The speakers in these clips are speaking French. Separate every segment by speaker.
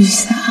Speaker 1: plus ça.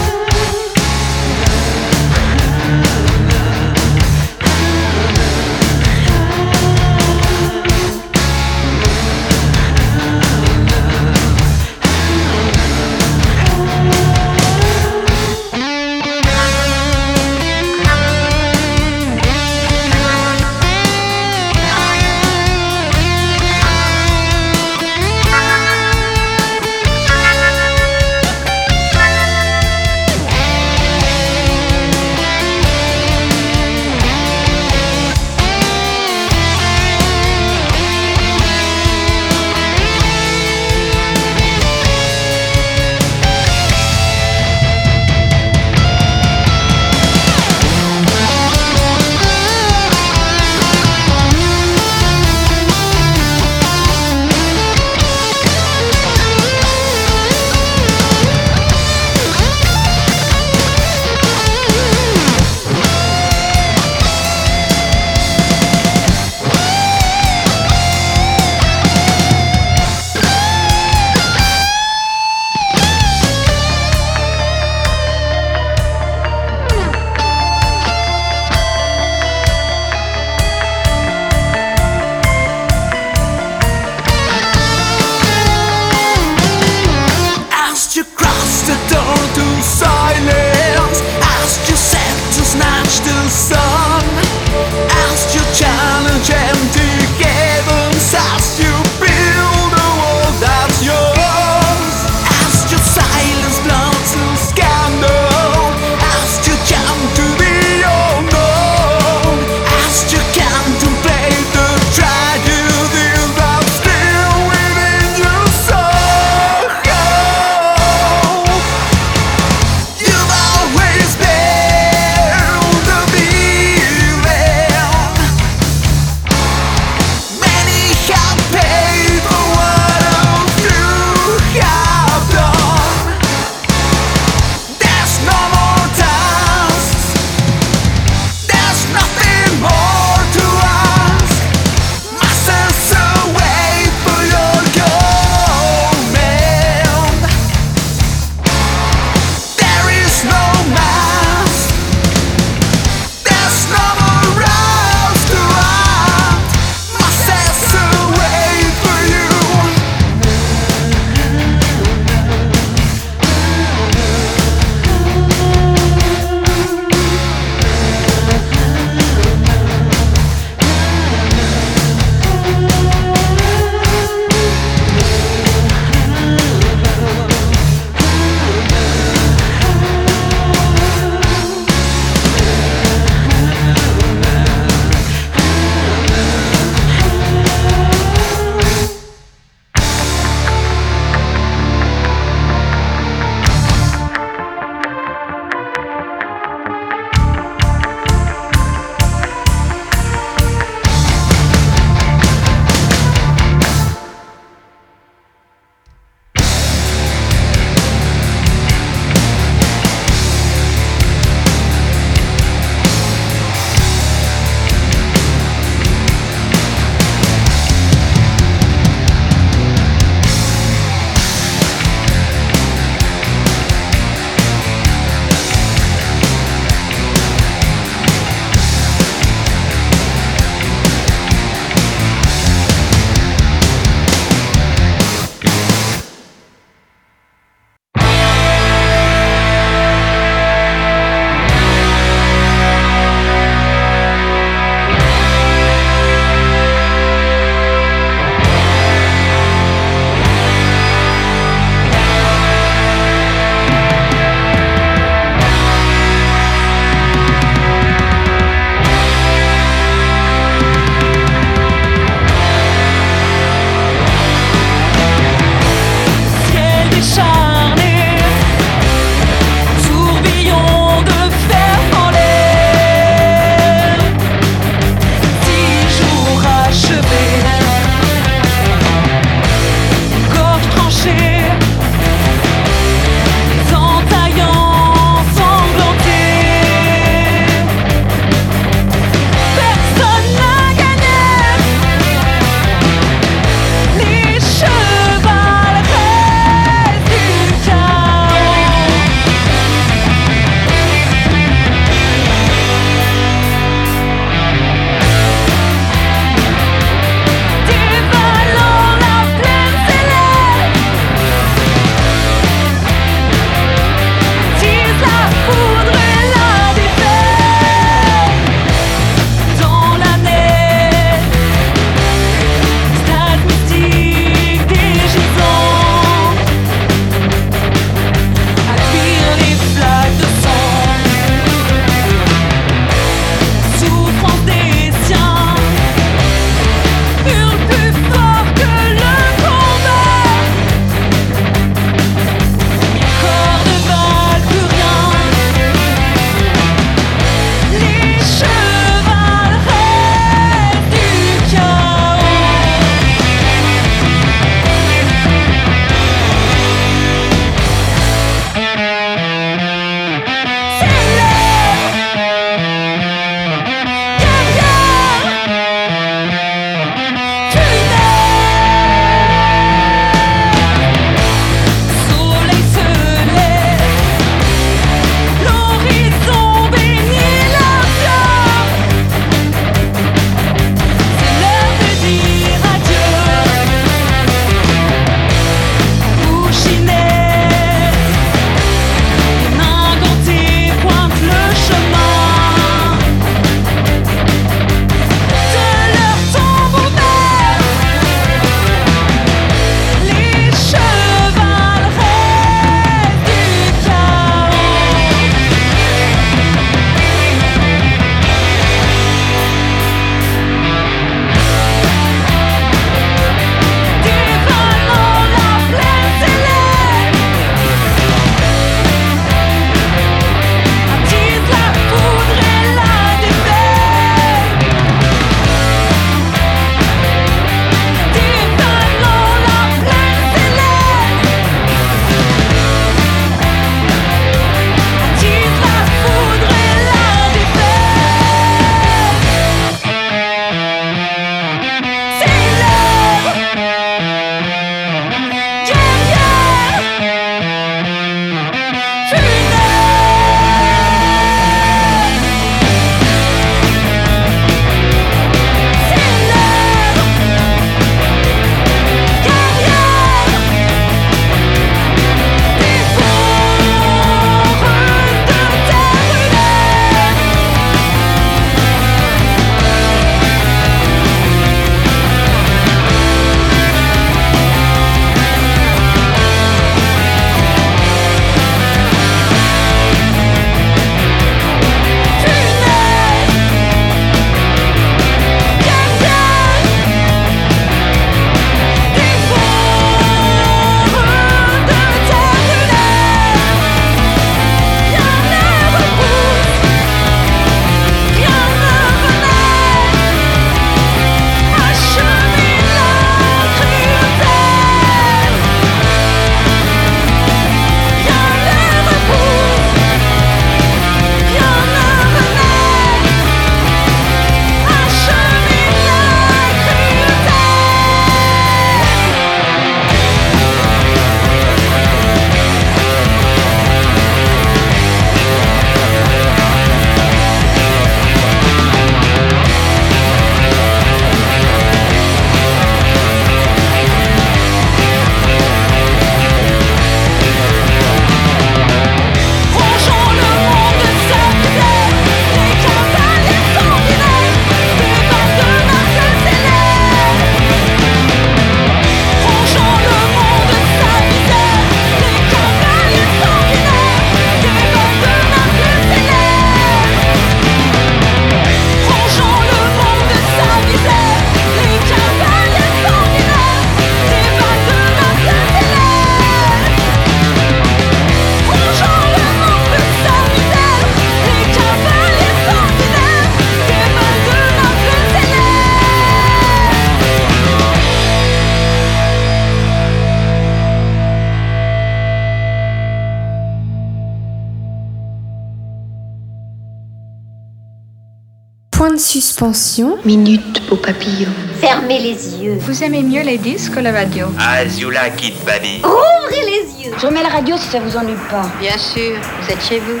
Speaker 2: Suspension.
Speaker 3: Minute, beau papillon.
Speaker 4: Fermez les yeux.
Speaker 5: Vous aimez mieux les disques que la radio
Speaker 6: Azula Kid Baby.
Speaker 4: Ouvrez les yeux.
Speaker 5: Je remets la radio si ça vous ennuie pas.
Speaker 7: Bien sûr, vous êtes chez vous.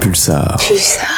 Speaker 8: Pulsar.
Speaker 9: Perhaps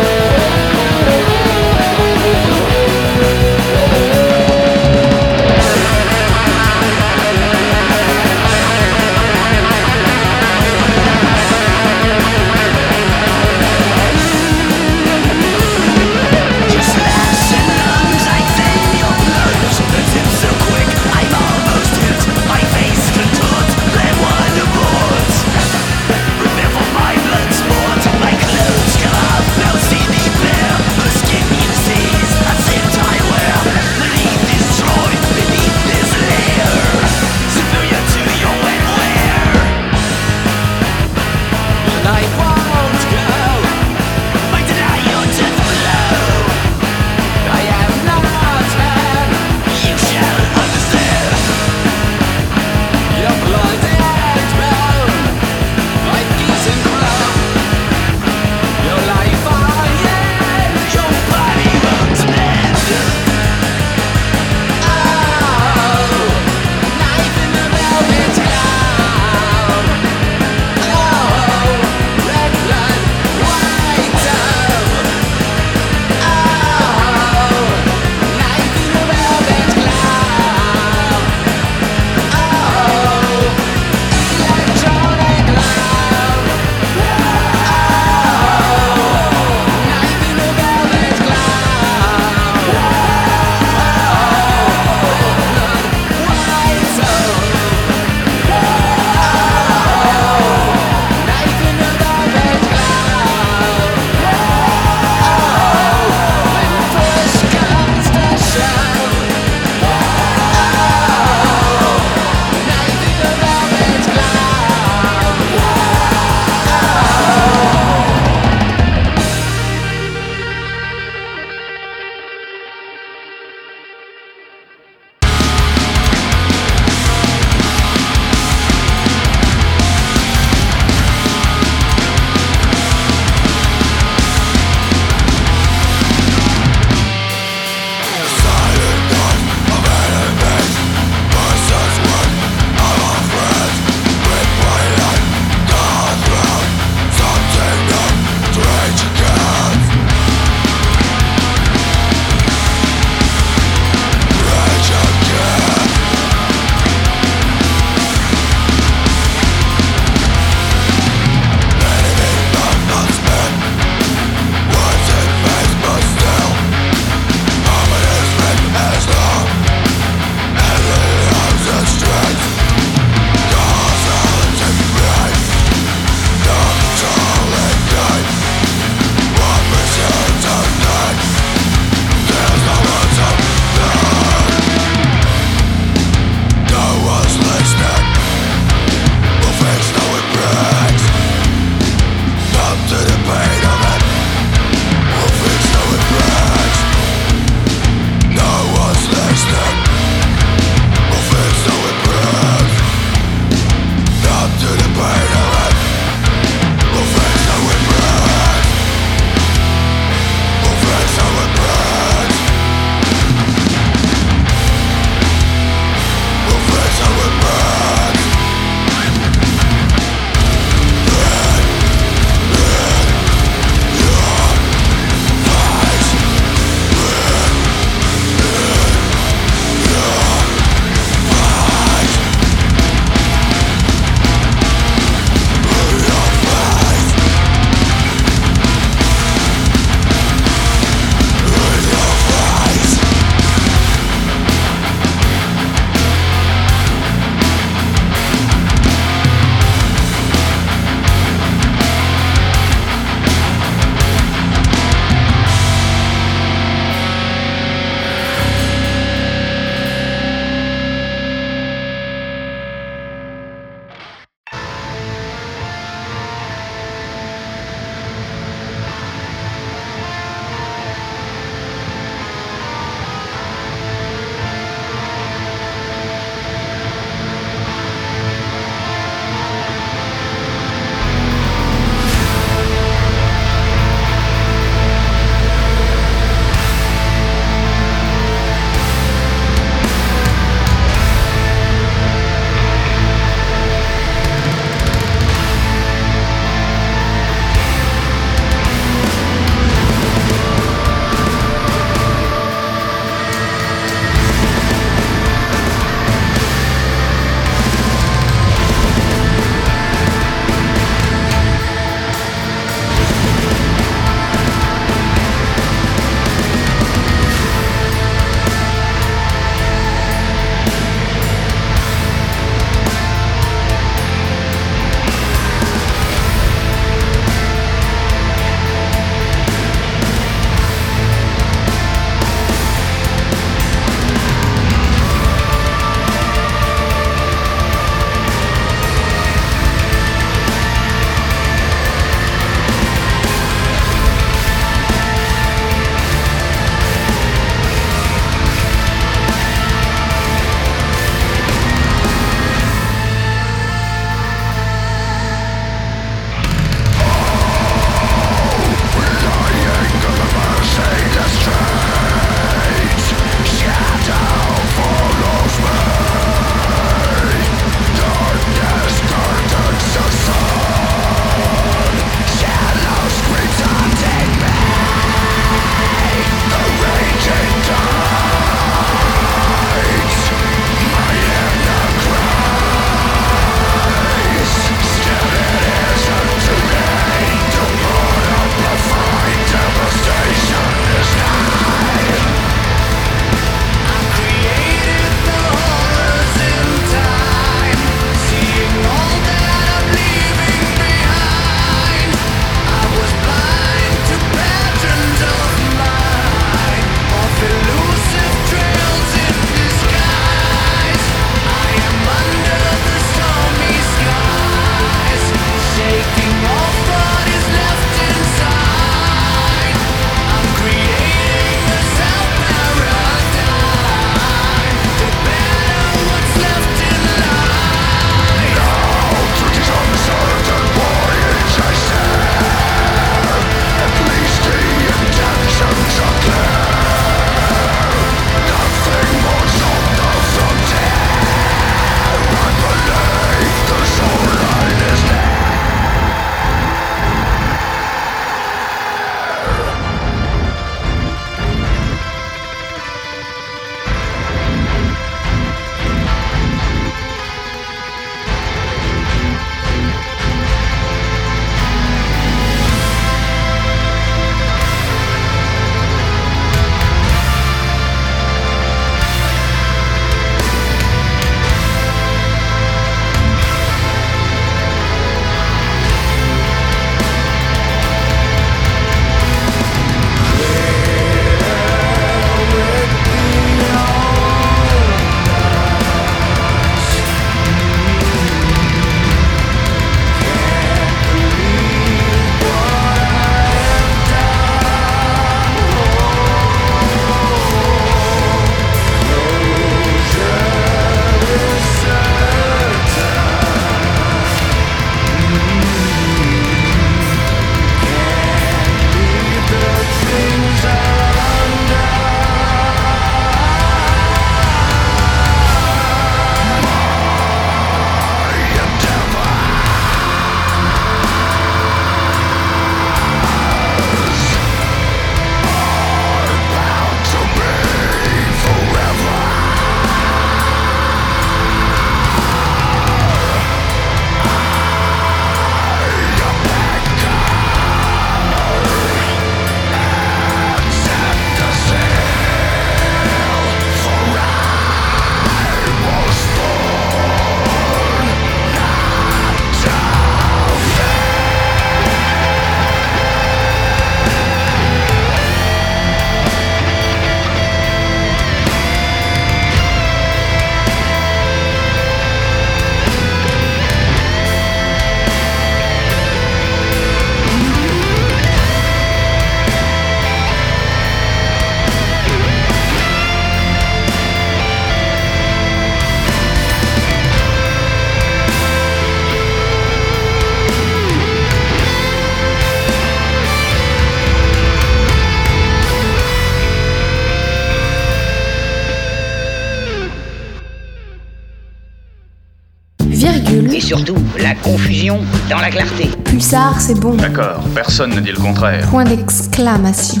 Speaker 6: surtout la confusion dans la clarté.
Speaker 9: Pulsar, c'est bon.
Speaker 10: D'accord, personne ne dit le contraire.
Speaker 9: Point d'exclamation.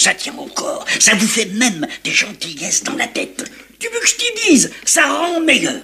Speaker 11: Ça tient au corps, ça vous fait même des gentillesses dans la tête. Tu veux que je t'y dise, ça rend meilleur.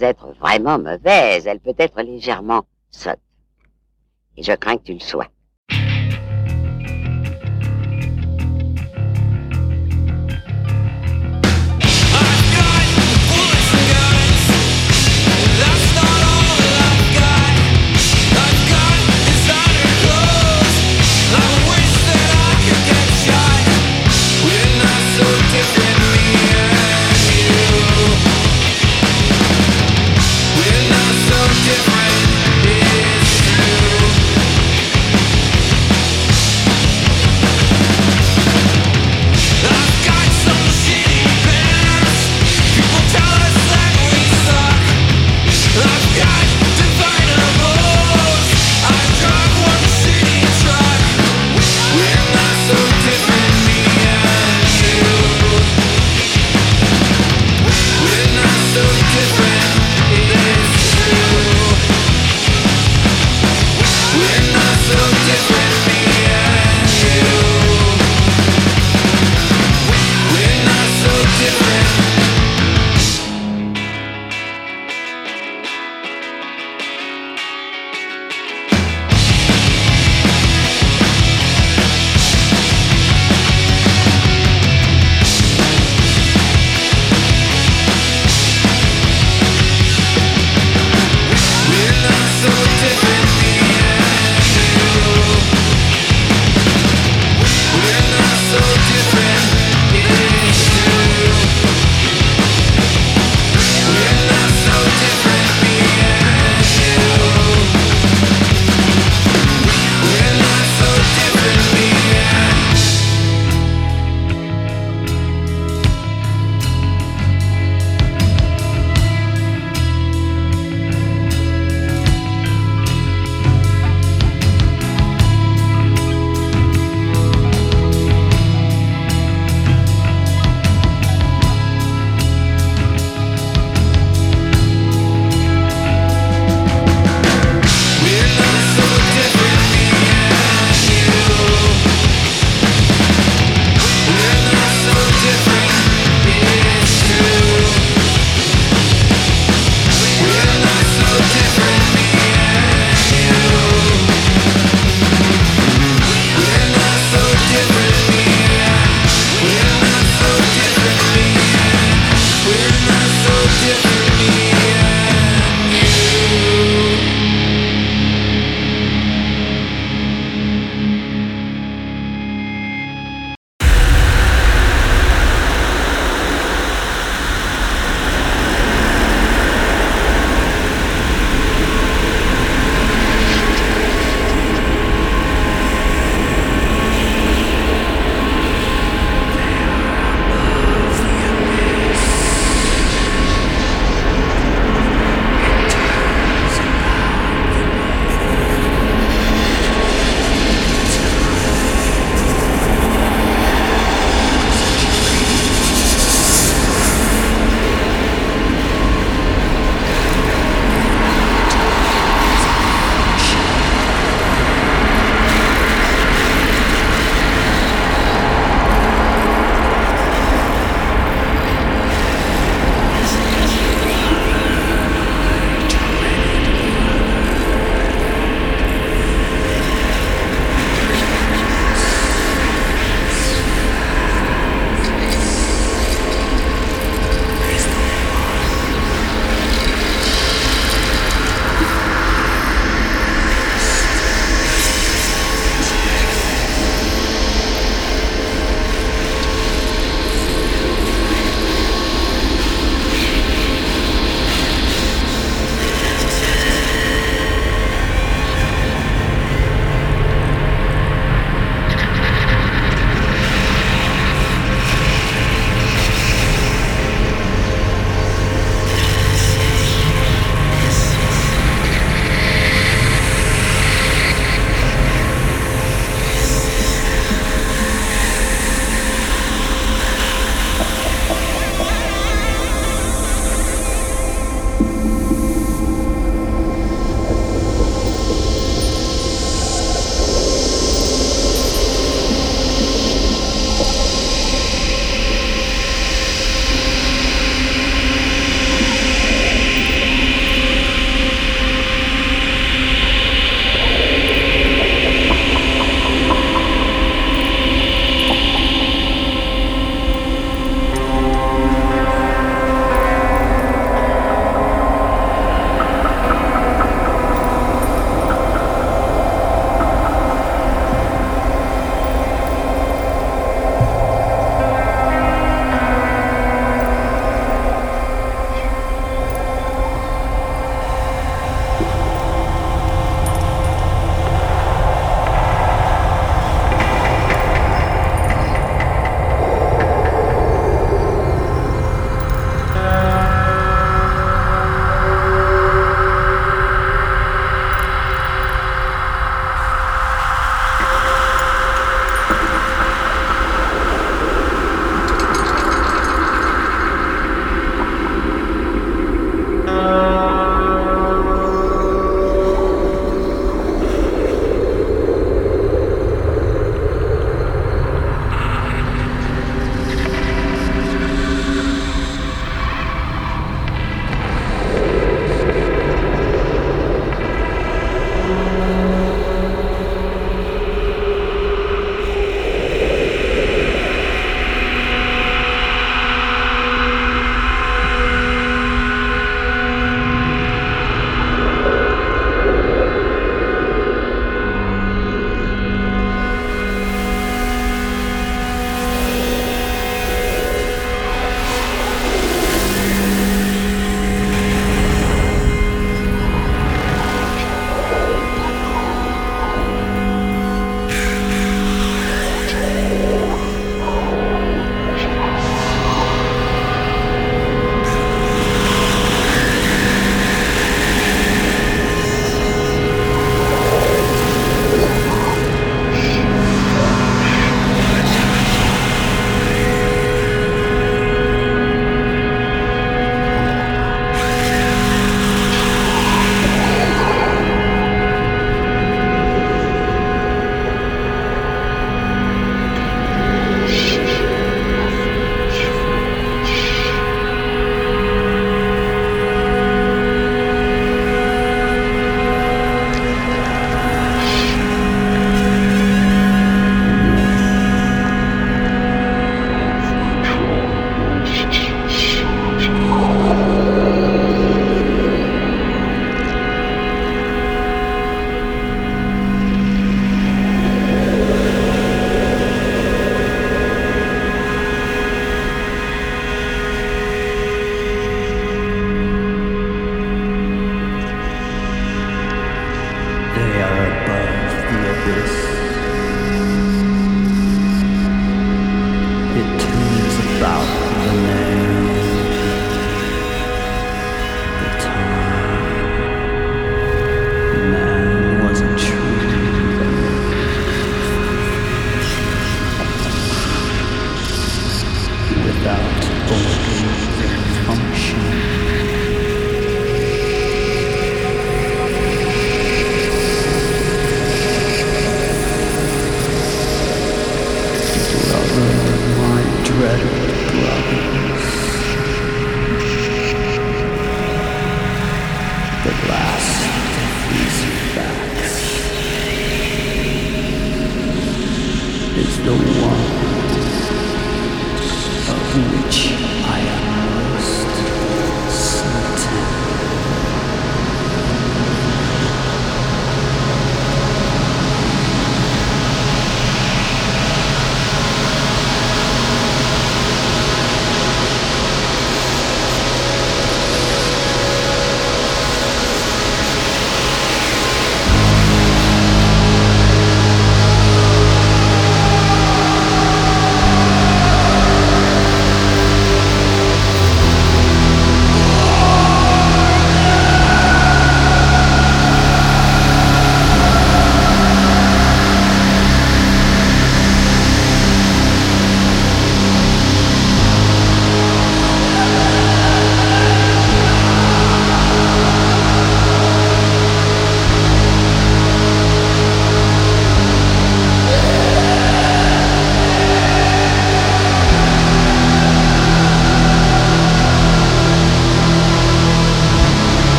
Speaker 1: Être vraiment mauvaise. Elle peut être légèrement sotte. Et je crains que tu le sois.